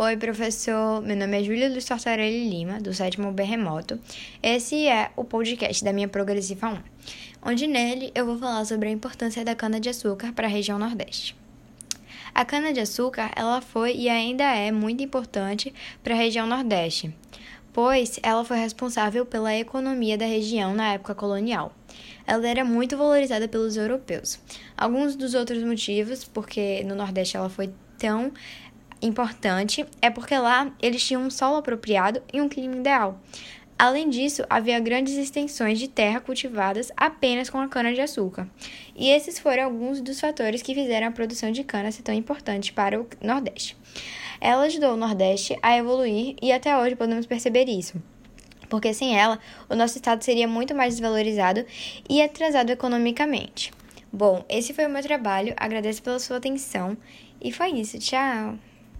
Oi, professor. Meu nome é Júlia Luiz Tortarelli Lima, do sétimo B Remoto. Esse é o podcast da minha Progressiva 1, onde nele eu vou falar sobre a importância da cana-de-açúcar para a região Nordeste. A cana-de-açúcar, ela foi e ainda é muito importante para a região Nordeste, pois ela foi responsável pela economia da região na época colonial. Ela era muito valorizada pelos europeus. Alguns dos outros motivos, porque no Nordeste ela foi tão importante é porque lá eles tinham um solo apropriado e um clima ideal. Além disso, havia grandes extensões de terra cultivadas apenas com a cana-de-açúcar. E esses foram alguns dos fatores que fizeram a produção de cana ser tão importante para o Nordeste. Ela ajudou o Nordeste a evoluir e até hoje podemos perceber isso. Porque sem ela, o nosso estado seria muito mais desvalorizado e atrasado economicamente. Bom, esse foi o meu trabalho, agradeço pela sua atenção e foi isso, tchau!